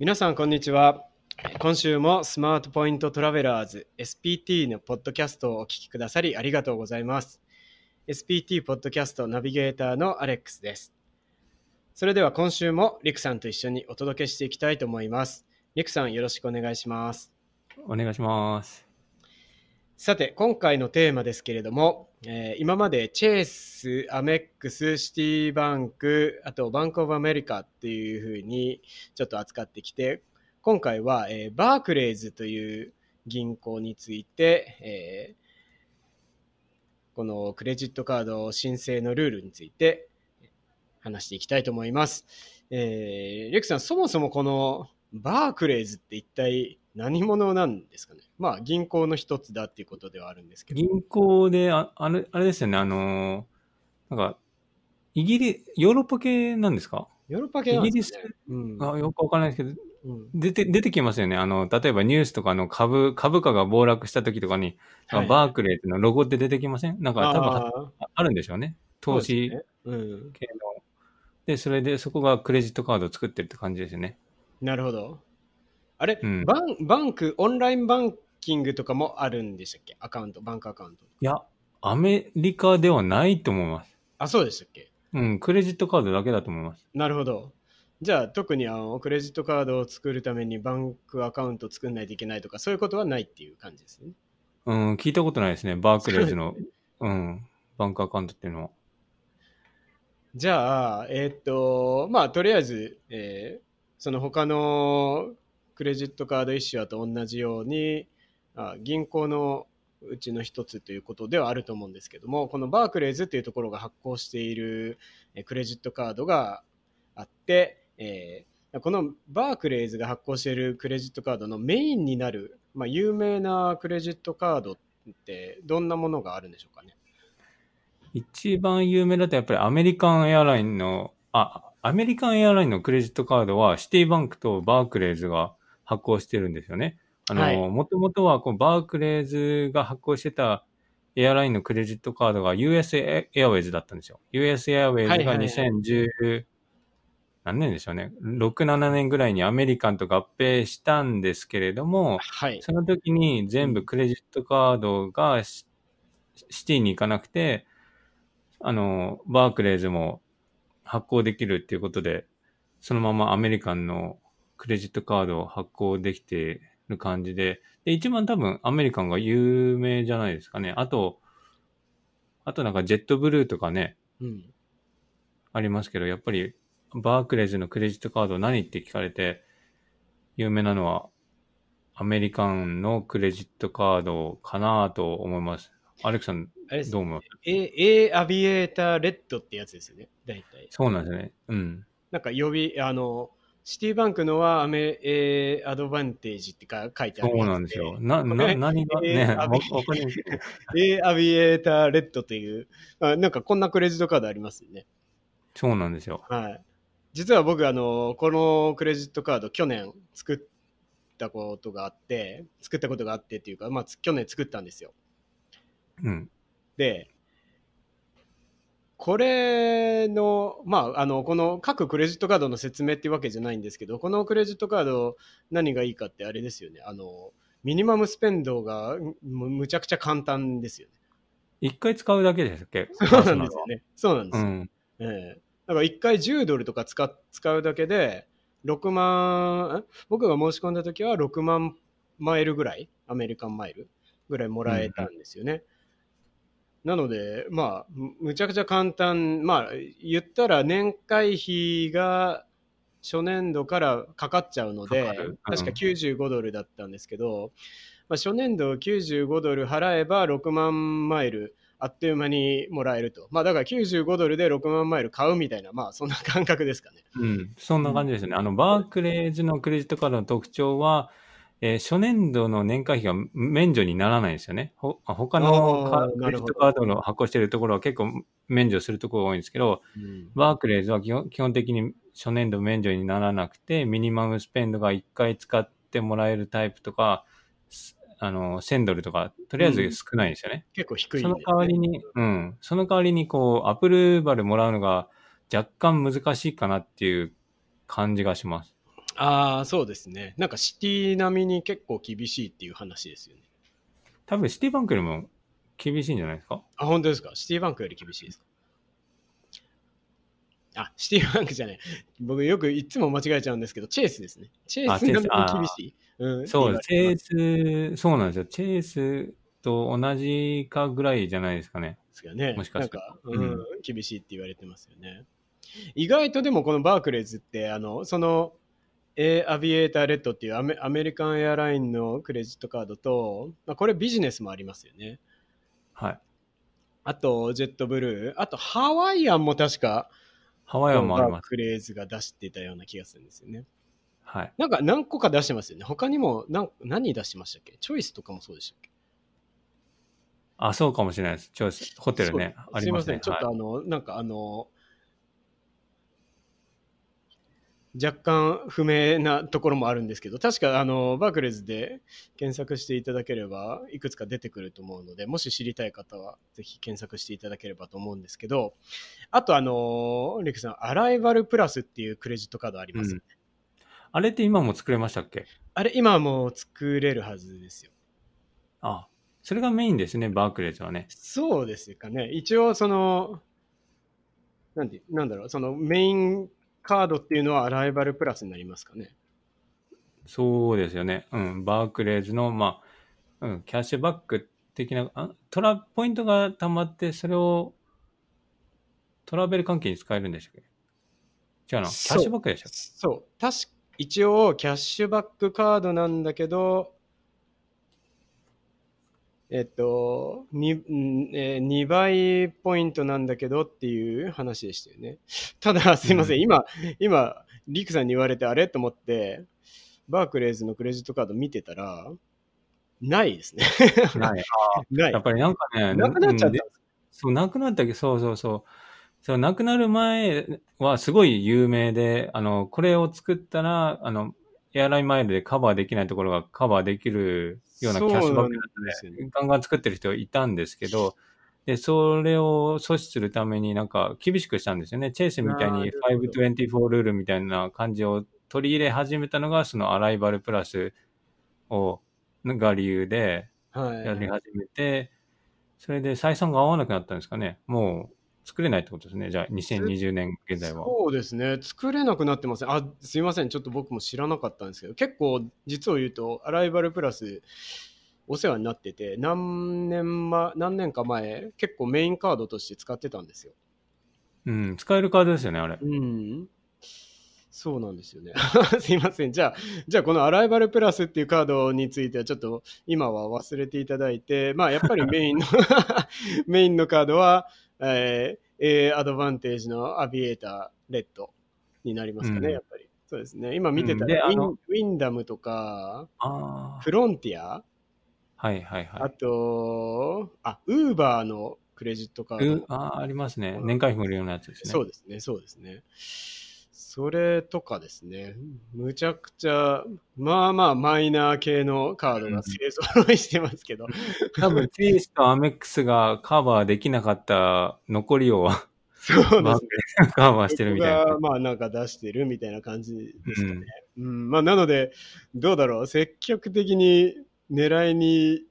皆さんこんにちは。今週もスマートポイントトラベラーズ SPT のポッドキャストをお聞きくださりありがとうございます。SPT ポッドキャストナビゲーターのアレックスです。それでは今週もリクさんと一緒にお届けしていきたいと思います。リクさんよろしくお願いします。お願いします。さて今回のテーマですけれども、えー今までチェイス、アメックス、シティバンク、あとバンクオブアメリカっていうふうにちょっと扱ってきて、今回は、えーバークレーズという銀行について、えーこのクレジットカード申請のルールについて話していきたいと思います。えーレクさん、そもそもこのバークレーズって一体何者なんですかねまあ銀行の一つだっていうことではあるんですけど。銀行で、ああれあれですよね、あのーなんか、イギリヨーロッパ系なんですか？ヨーロッパ系なんですかね。うんあよくわからないですけど、うん出て、出てきますよね。あの、例えばニュースとかの株、株価が暴落した時とかに、はいバークレーってのロゴって出てきません？なんか多分あるんでしょうね。投資そうですねうん。系の。で、それでそこがクレジットカードを作ってるって感じですよね。なるほど。あれ、うんバンバンク、オンラインバンキングとかもあるんでしたっけ？アカウント、バンクアカウント。いや、アメリカではないと思います。あ、そうでしたっけ？うん、クレジットカードだけだと思います。なるほど。じゃあ特にあのクレジットカードを作るためにバンクアカウントを作んないといけないとかそういうことはないっていう感じですね。うん、聞いたことないですね。バークレーズの、うん、バンクアカウントっていうのは。じゃあ、えーっと、まあ、とりあえず、えーその他のクレジットカードイシュアと同じように、あ銀行のうちの一つということではあると思うんですけども、このバークレーズというところが発行しているクレジットカードがあって、えこのバークレーズが発行しているクレジットカードのメインになる、まあ、有名なクレジットカードってどんなものがあるんでしょうかね？一番有名だとやっぱりアメリカンエアラインの、あ、アメリカンエアラインのクレジットカードはシティバンクとバークレーズが発行してるんですよね。あはいの、もともとはこうバークレーズが発行してたエアラインのクレジットカードが US エアウェイズだったんですよ。US エアウェイズがはいはいはい2010、何年でしょうね。6、7年ぐらいにアメリカンと合併したんですけれども、はい。その時に全部クレジットカードがシシティに行かなくて、あの、バークレーズも発行できるっていうことで、そのままアメリカンのクレジットカードを発行できてる感じで、で、一番多分アメリカンが有名じゃないですかね。あと、あとなんかジェットブルーとかね、うんありますけど、やっぱりバークレーズのクレジットカード何って聞かれて、有名なのはアメリカンのクレジットカードかなと思います。アレクさん、どう思います？A, A アビエーターレッドってやつですよね、大体。そうなんですね。うん。なんか呼び、あの、シティバンクのはアメ、A アドバンテージってか書いてあるそうなんですよ。な、こな、れ何が？ね、えーわわかります A アビエーターレッドというあ、なんかこんなクレジットカードありますよね。そうなんですよ。はい。実は僕、あの、このクレジットカード去年作ったことがあって、作ったことがあってっていうか、まあ、つ去年作ったんですよ。うん。で、これの、まあ、あの、この各クレジットカードの説明っていうわけじゃないんですけど、このクレジットカード何がいいかってあれですよね。あの、ミニマムスペンドがむむちゃくちゃ簡単ですよね。一回使うだけですっけ？そうなんですよね。そうなんですよ。うん。ええだから1回10ドルとか使っ使うだけで、6万、ん僕が申し込んだ時は6万マイルぐらい、アメリカンマイルぐらいもらえたんですよね。なので、まあ、むむちゃくちゃ簡単、まあ、言ったら年会費が初年度からかかっちゃうので、かかる？うん確か95ドルだったんですけど、まあ、初年度95ドル払えば6万マイルあっという間にもらえると。まあだから95ドルで6万マイル買うみたいな、まあそんな感覚ですかね。うん。そんな感じですね。あの、バークレーズのクレジットカードの特徴は、えー初年度の年会費が免除にならないんですよね。ほ他のカクレジットカードの発行しているところは結構免除するところが多いんですけど、バークレーズは基本基本的に初年度免除にならなくて、ミニマムスペンドが1回使ってもらえるタイプとか、すあの、1000ドルとか、とりあえず少ないんですよね。結構低いんでその代わりに、うん、その代わりにこう、アプルーバルもらうのが若干難しいかなっていう感じがします。ああ、そうですね。なんかシティ並みに結構厳しいっていう話ですよね。多分シティバンクよりも厳しいんじゃないですか？あ、本当ですか？シティバンクより厳しいですか？あ、シティバンクじゃない。僕よくいつも間違えちゃうんですけど、チェイスですね。チェイス並みに厳しい。うん、そう、チェって言われてース、そうなんですよ。チェースと同じかぐらいじゃないですかね。ますよね。もしかしてなんか、うん、厳しいって言われてますよね。意外とでもこのバークレーズって、あの、その、エアビエーターレッドっていうアメアメリカンエアラインのクレジットカードと、まあ、これビジネスもありますよね。はい。あと、ジェットブルー。あと、ハワイアンも確か、ハワイアンもあります。レーズが出してたような気がするんですよね。はい。なんか何個か出してますよね。他にも何何出してましたっけ？チョイスとかもそうでしたっけ？あ、そうかもしれないです。ちょホテルね。ありますね。すいません。ちょっとはいあの、なんかあの、若干不明なところもあるんですけど、確かあの、バークレーズで検索していただければ、いくつか出てくると思うので、もし知りたい方は、ぜひ検索していただければと思うんですけど、あとあの、リクさん、アライバルプラスっていうクレジットカードありますよね。あれって今も作れましたっけ？あれ、今はもう作れるはずですよ。あ、それがメインですね、バークレーズはね。そうですかね。一応、その、なんて、なんだろう、そのメインカードっていうのはアライバルプラスになりますかね？そうですよね。うん。バークレーズの、まあ、うん、キャッシュバック的な、あトラ、ポイントが貯まって、それをトラベル関係に使えるんでしたっけ？違うな。キャッシュバックでしたっけ？そう。確か一応、キャッシュバックカードなんだけど、えっと、にんえー、2倍ポイントなんだけどっていう話でしたよね。ただ、すいません、うん今、今、リクさんに言われてあれと思って、バークレーズのクレジットカード見てたら、ないですね。ない。ないやっ。ぱりなんかね、なくなっちゃったそう、なくなったけど、そうそうそう。そう、なくなる前はすごい有名で、あの、これを作ったら、あの、エアラインマイルでカバーできないところがカバーできるようなキャッシュバックだそうなんですよねガンガン作ってる人いたんですけど、で、それを阻止するためになんか厳しくしたんですよね。チェイスみたいになるほど524ルールみたいな感じを取り入れ始めたのが、そのアライバルプラスを、が理由ではい。やり始めて、それで採算が合わなくなったんですかね。もう作れないってことですね。じゃあ2020年現在は。そうですね。作れなくなってますね。あ、すいません。ちょっと僕も知らなかったんですけど、結構、実を言うと、アライバルプラス、お世話になってて、何年ま、何年か前、結構メインカードとして使ってたんですよ。うん、使えるカードですよね、あれ。うん。そうなんですよね。すいません。じゃあ、じゃあこのアライバルプラスっていうカードについてはちょっと今は忘れていただいて、まあやっぱりメインの メインのカードは、えー、A アドバンテージのアビエーターレッドになりますかね、うんやっぱり。そうですね。今見てたうんウィンダムとか、ああ。フロンティア、はいはいはあい。と、あ、ウーバーのクレジットカードうあーありますね。年会費無料のやつですね。そうですね、そうですね。それとかですね、むちゃくちゃ、まあまあマイナー系のカードが勢ぞろいしてますけど、多分、チェイスとアメックスがカバーできなかった残りを そうですね。カバーしてるみたいな。まあなんか出してるみたいな感じですかね。うん、まあなので、どうだろう、積極的に狙いに、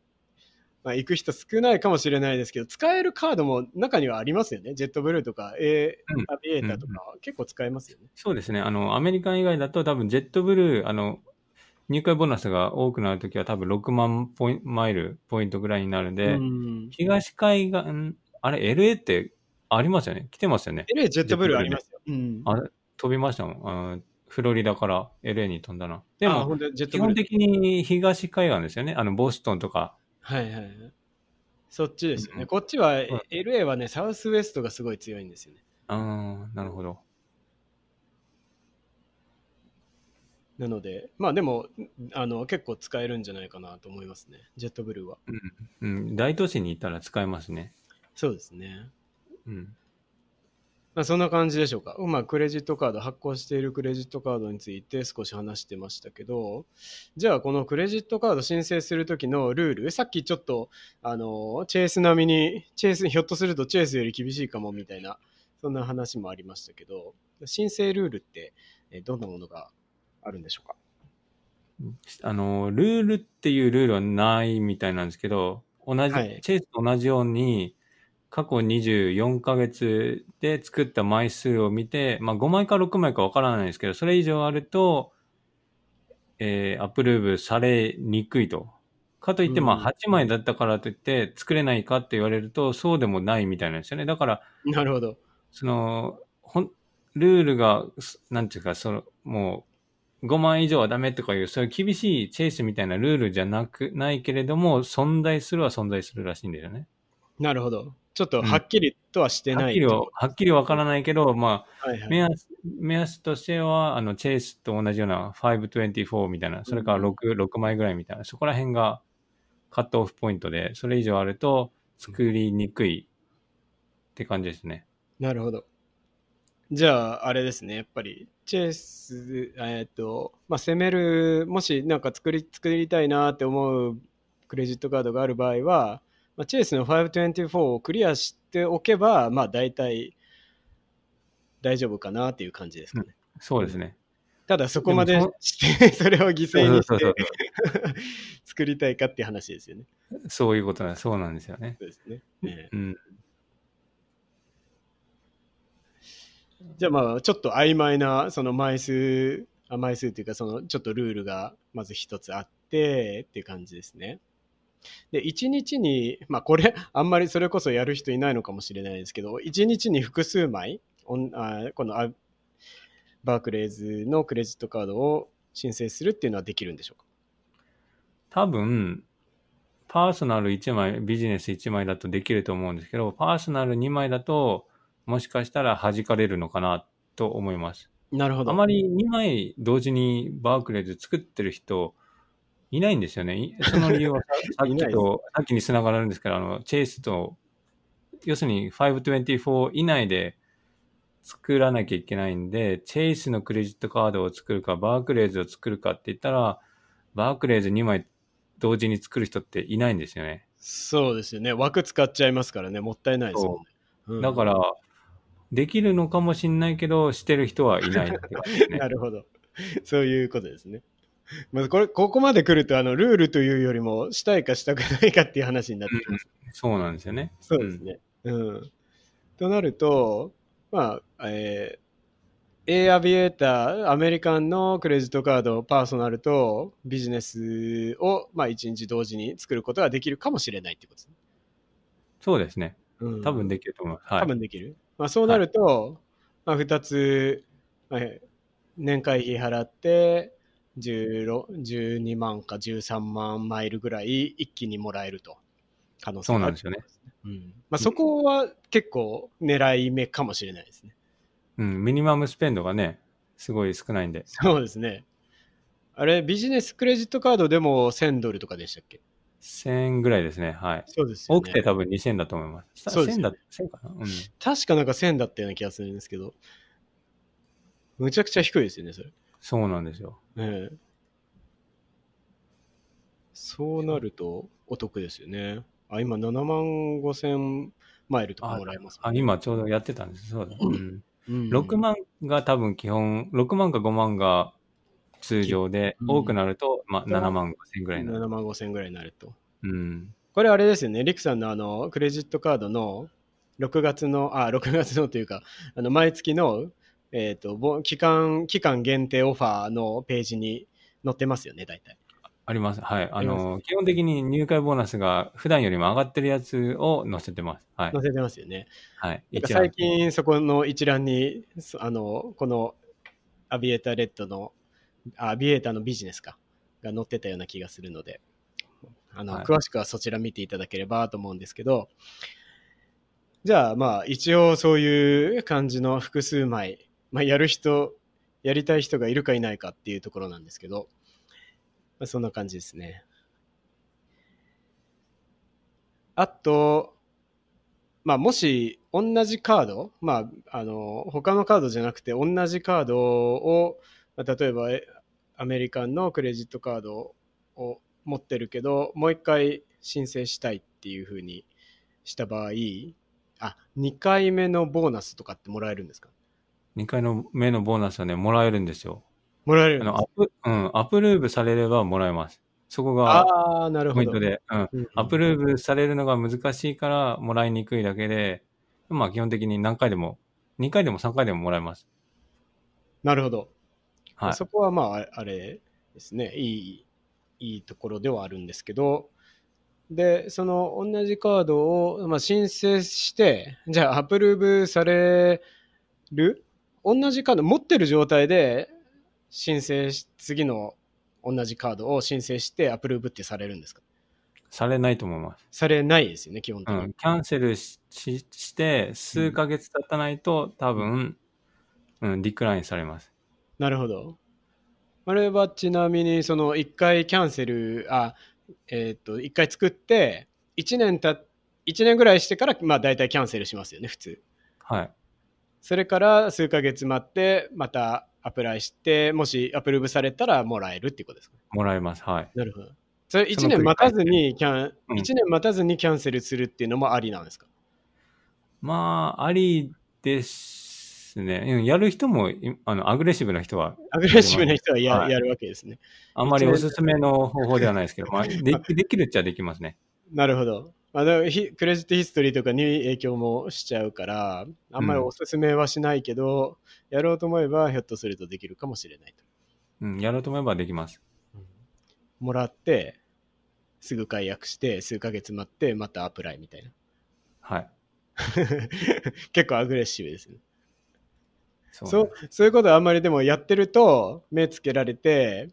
まあ、行く人少ないかもしれないですけど、使えるカードも中にはありますよね。ジェットブルーとか、A うんアビエーターとか、結構使えますよね。そうですね。あの、アメリカン以外だと多分、ジェットブルー、あの、入会ボーナスが多くなるときは多分6万ポインマイル、ポイントぐらいになるんで、うん東海岸、んあれ、LA ってありますよね？来てますよね？LA ジェットブルーありますよ。うん。あれ、飛びましたもん。あのフロリダから LA に飛んだな。であも。基本的に東海岸ですよね。あの、ボストンとか。はいはいはい。そっちですよね。うんこっちは、ん LA はね、サウスウエストがすごい強いんですよね。あー、なるほど。なので、まあでも、あの、結構使えるんじゃないかなと思いますね。ジェットブルーは。うん、大都市に行ったら使えますね。そうですね。うん。まあ、そんな感じでしょうか。まあ、クレジットカード、発行しているクレジットカードについて少し話してましたけど、じゃあ、このクレジットカード申請するときのルール、さっきちょっと、あの、チェイス並みに、チェイス、ひょっとするとチェイスより厳しいかもみたいな、そんな話もありましたけど、申請ルールって、えどんなものがあるんでしょうか？あの、ルールっていうルールはないみたいなんですけど、同じ、はい。チェイスと同じように、過去24ヶ月で作った枚数を見て、まあ5枚か6枚かわからないですけど、それ以上あると、えーアプローブされにくいと。かといって、まうんあ8枚だったからといって作れないかって言われると、そうでもないみたいなんですよね。だから、なるほど。その、ほん、ルールが、すなんていうか、その、もう、5万以上はダメとかいう、そういう厳しいチェイスみたいなルールじゃなく、ないけれども、存在するは存在するらしいんだよね。なるほど。ちょっとはっきりとはしてない。はっきりは、はっきりわからないけど、まあ、はいはい目安、目安としては、あの、チェイスと同じような524みたいな、それから6、6枚ぐらいみたいな、そこら辺がカットオフポイントで、それ以上あると作りにくいって感じですね。なるほど。じゃあ、あれですね、やっぱり、チェイス、えっ、と、まあ、攻める、もしなんか作り、作りたいなって思うクレジットカードがある場合は、まあ、チェイスの524をクリアしておけば、まあ、大体、大丈夫かなっていう感じですかね。そうですね。ただ、そこまでして、それを犠牲にして 作りたいかっていう話ですよね。そういうことなんそうなんですよね。そうですね。ええうん。じゃあまあちょっと曖昧なその枚数あ枚数っていうかそのちょっとルールがまず一つあってっていう感じですね。で1日にまあこれあんまりそれこそやる人いないのかもしれないですけど1日に複数枚このあバークレーズのクレジットカードを申請するっていうのはできるんでしょうか？多分、パーソナル1枚、ビジネス1枚だとできると思うんですけど、パーソナル2枚だと、もしかしたら弾かれるのかなと思います。なるほど。あまり2枚同時にバークレーズ作ってる人いないんですよね。い その理由はさ さっきと、さっきに繋がるんですけど、あの、チェイスと、要するに524以内で作らなきゃいけないんで、チェイスのクレジットカードを作るか、バークレーズを作るかって言ったら、バークレーズ2枚同時に作る人っていないんですよね。そうですよね。枠使っちゃいますからね。もったいないですもんね。うんだから、できるのかもしんないけど、してる人はいないね な。るほど。そういうことですね。まずこれ、ここまで来ると、あの、ルールというよりも、したいかしたくないかっていう話になってきます。そうなんですよね。そうですね。うん。となると、まあ、えー、A アビエーター、アメリカンのクレジットカード、パーソナルとビジネスを、まあ、一日同時に作ることができるかもしれないってことですね。そうですね。うん、多分できると思います。はい。多分できる。まあ、そうなると、まあ、2つ、まあ年会費払って16 12万か13万マイルぐらい一気にもらえると可能性があるそうなんですよね。うんまあ、そこは結構狙い目かもしれないですね。うん、ミニマムスペンドがね、すごい少ないんで。そうですね。あれ、ビジネスクレジットカードでも1000ドルとかでしたっけ？1000円ぐらいですね。はい。そうですよね。多くて多分2000だと思います。1000そうですよだ、1000かな？うん。確かなんか1000だったような気がするんですけど、むちゃくちゃ低いですよね、それ。そうなんですよ。ええそうなるとお得ですよね。あ、今7万5千マイルとかもらえますあ、今ちょうどやってたんです。そうだ。うん。うん6万が多分基本、6万か5万が通常で、うん多くなると、まあ、7万5千ぐらいになる。7万5千ぐらいになると。うん。これあれですよね、リクさんのあのクレジットカードの6月の、あ、6月のというか、あの毎月の、えっ、とぼ期間、期間限定オファーのページに載ってますよね、大体。あります。はい。あの、基本的に入会ボーナスが普段よりも上がってるやつを載せてます。はい載。せてますよね。はい。最近そこの一覧に、そあの、このアビエーターレッドの、あアビエーターのビジネスか、が載ってたような気がするので、あの、はい詳しくはそちら見ていただければと思うんですけど、じゃあまあ一応そういう感じの複数枚、まあやる人、やりたい人がいるかいないかっていうところなんですけど、まあ、そんな感じですね。あと、まあ、もし同じカード、まあ、あの他のカードじゃなくて同じカードを、まあ例えばアメリカンのクレジットカードを持ってるけどもう一回申請したいっていうふうにした場合あ2回目のボーナスとかってもらえるんですか？2回の目のボーナスはね、もらえるんですよ。もらえるあの、アプ、うん、アプローブされればもらえます。そこがああ、なるほど。ポイントで、うん。うんうんアプローブされるのが難しいからもらいにくいだけで、まあ基本的に何回でも、2回でも3回でももらえます。なるほど。はい。そこはまあ、あれですね、いい、いいところではあるんですけど、で、その同じカードを、まあ、申請して、じゃあアプローブされる同じカード持ってる状態で申請し、次の同じカードを申請してアプローブってされるんですか？されないと思います。されないですよね、基本的に。うん。キャンセルししして、数ヶ月経たないと、多分、うん、ディクラインされます。なるほど。あれはちなみに、その1回キャンセル、あ、えっ、と、1回作って、1年た、1年ぐらいしてから、まあ大体キャンセルしますよね、普通。はい。それから数ヶ月待って、またアプライして、もしアプローブされたらもらえるっていうことですか？もらえます。はい。なるほど。それ1その繰り返し年待たずにキャン、うん1年待たずにキャンセルするっていうのもありなんですか？まあ、ありですね。うんやる人も、いあの、アグレッシブな人は、アグレッシブな人はや,、はいやるわけですね。あんまりおすすめの方法ではないですけど、まあ、でき できるっちゃできますね。なるほど。まあ、クレジットヒストリーとかに影響もしちゃうから、あんまりおすすめはしないけど、やろうと思えばひょっとするとできるかもしれないと。うん、やろうと思えばできます。もらって、すぐ解約して、数ヶ月待って、またアプライみたいな。はい。結構アグレッシブですね。そそうそういうことあんまりでもやってると、目つけられて、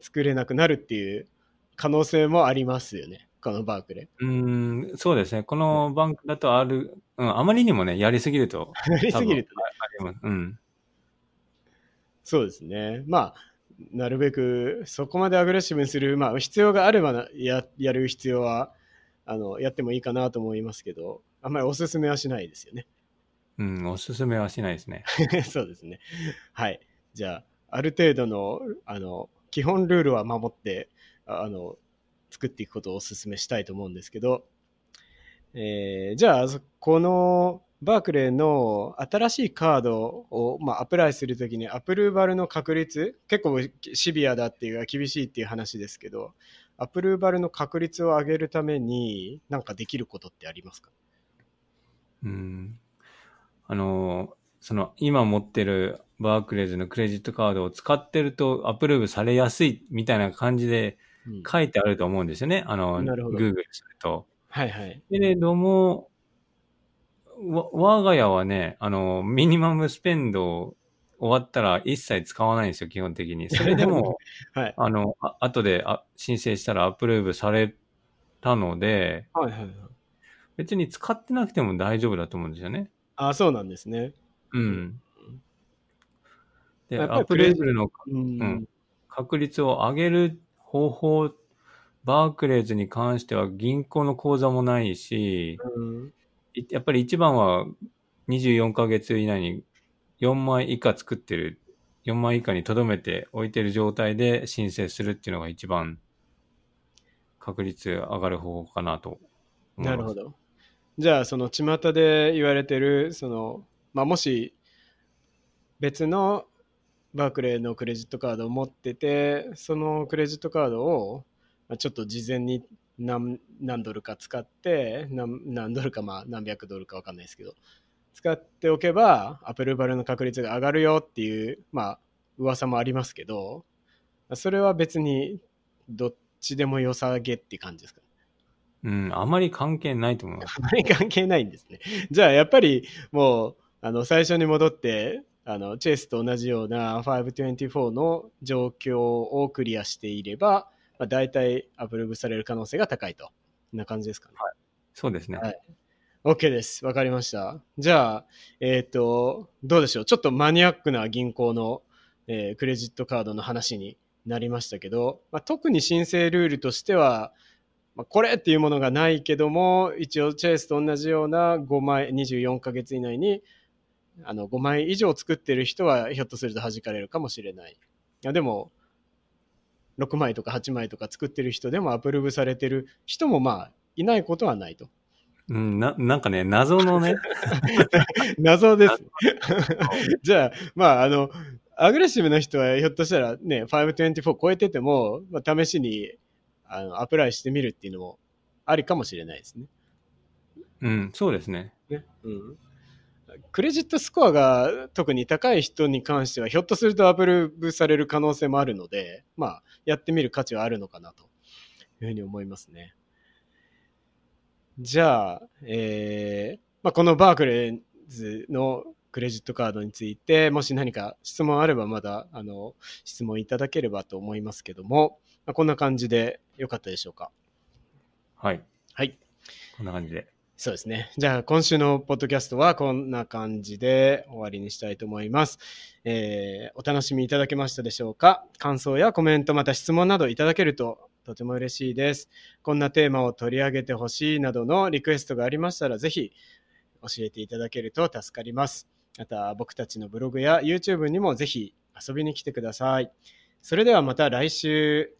作れなくなるっていう可能性もありますよね。このバークレうーん、そうですね。このバンクだとある、うん、あまりにもね、やりすぎると。ー。やりすぎるとね。ありますうん。そうですね。まあ、なるべくそこまでアグレッシブにする、まあ、必要があればなややる必要はあのやってもいいかなと思いますけど、あんまりおすすめはしないですよね。うん、おすすめはしないですね。そうですね。はい。じゃあ、ある程度のあの基本ルールは守ってああの作っていくことをおすすめしたいと思うんですけど、えーじゃあ、このバークレーの新しいカードを、まあ、アプライするときにアプルーバルの確率、結構シビアだっていうか厳しいっていう話ですけど、アプルーバルの確率を上げるために何かできることってありますか？うん。あの、その、今持ってるバークレーズのクレジットカードを使ってるとアプローブされやすいみたいな感じで書いてあると思うんですよね。あの、Google すると。はいはい。けれども、わ我が家はね、あの、ミニマムスペンド終わったら一切使わないんですよ、基本的に。それでも、はい。あの、あ後であ申請したらアプローブされたので、はいはいはい。別に使ってなくても大丈夫だと思うんですよね。あ、そうなんですね。うん。で、アプローブのうん。うん確率を上げる方法、バークレーズに関しては銀行の口座もないし、うんいやっぱり一番は24ヶ月以内に4枚以下作ってる、4枚以下に留めて置いてる状態で申請するっていうのが一番確率上がる方法かなと思います。なるほど。じゃあ、その巷で言われてる、その、まあ、もし別のバークレーのクレジットカードを持ってて、そのクレジットカードを、まあ、ちょっと事前に何何ドルか使って何、何ドルか、まあ、何百ドルか分かんないですけど、使っておけば、アプルバルの確率が上がるよっていう、まあ、噂もありますけど、それは別にどっちでも良さげって感じですかうん、あまり関係ないと思います。あまり関係ないんですね。じゃあやっぱりもうあの最初に戻ってあのチェイスと同じような524の状況をクリアしていれば、まあ、大体アプローブされる可能性が高いと。な感じですかね。そうですね。はい OK です。わかりました。じゃあ、えっ、と、どうでしょう？ちょっとマニアックな銀行の、えークレジットカードの話になりましたけど、まあ、特に申請ルールとしては、まあ、これっていうものがないけども、一応チェイスと同じような5枚、24ヶ月以内にあの5枚以上作ってる人はひょっとすると弾かれるかもしれない。いやでも、6枚とか8枚とか作ってる人でもアプローブされてる人もまあいないことはないと。うん、な、なんかね、謎のね、謎です。じゃあ、まあ、あの、アグレッシブな人はひょっとしたらね、524超えてても、まあ、試しにあのアプライしてみるっていうのもありかもしれないですね。うん、そうですね。ね。うん。クレジットスコアが特に高い人に関しては、ひょっとするとアプローブされる可能性もあるので、まあ、やってみる価値はあるのかなというふうに思いますね。じゃあ、えーまあ、このバークレーズのクレジットカードについて、もし何か質問あればまだ、あの、質問いただければと思いますけども、まあ、こんな感じでよかったでしょうか？はい。はい。こんな感じで。そうですね。じゃあ、今週のポッドキャストはこんな感じで終わりにしたいと思います。えーお楽しみいただけましたでしょうか？感想やコメント、また質問などいただけるととても嬉しいです。こんなテーマを取り上げてほしいなどのリクエストがありましたら、ぜひ教えていただけると助かります。また、僕たちのブログや YouTube にもぜひ遊びに来てください。それではまた来週、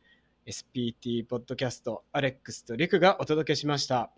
SPT ポッドキャスト、アレックスとリクがお届けしました。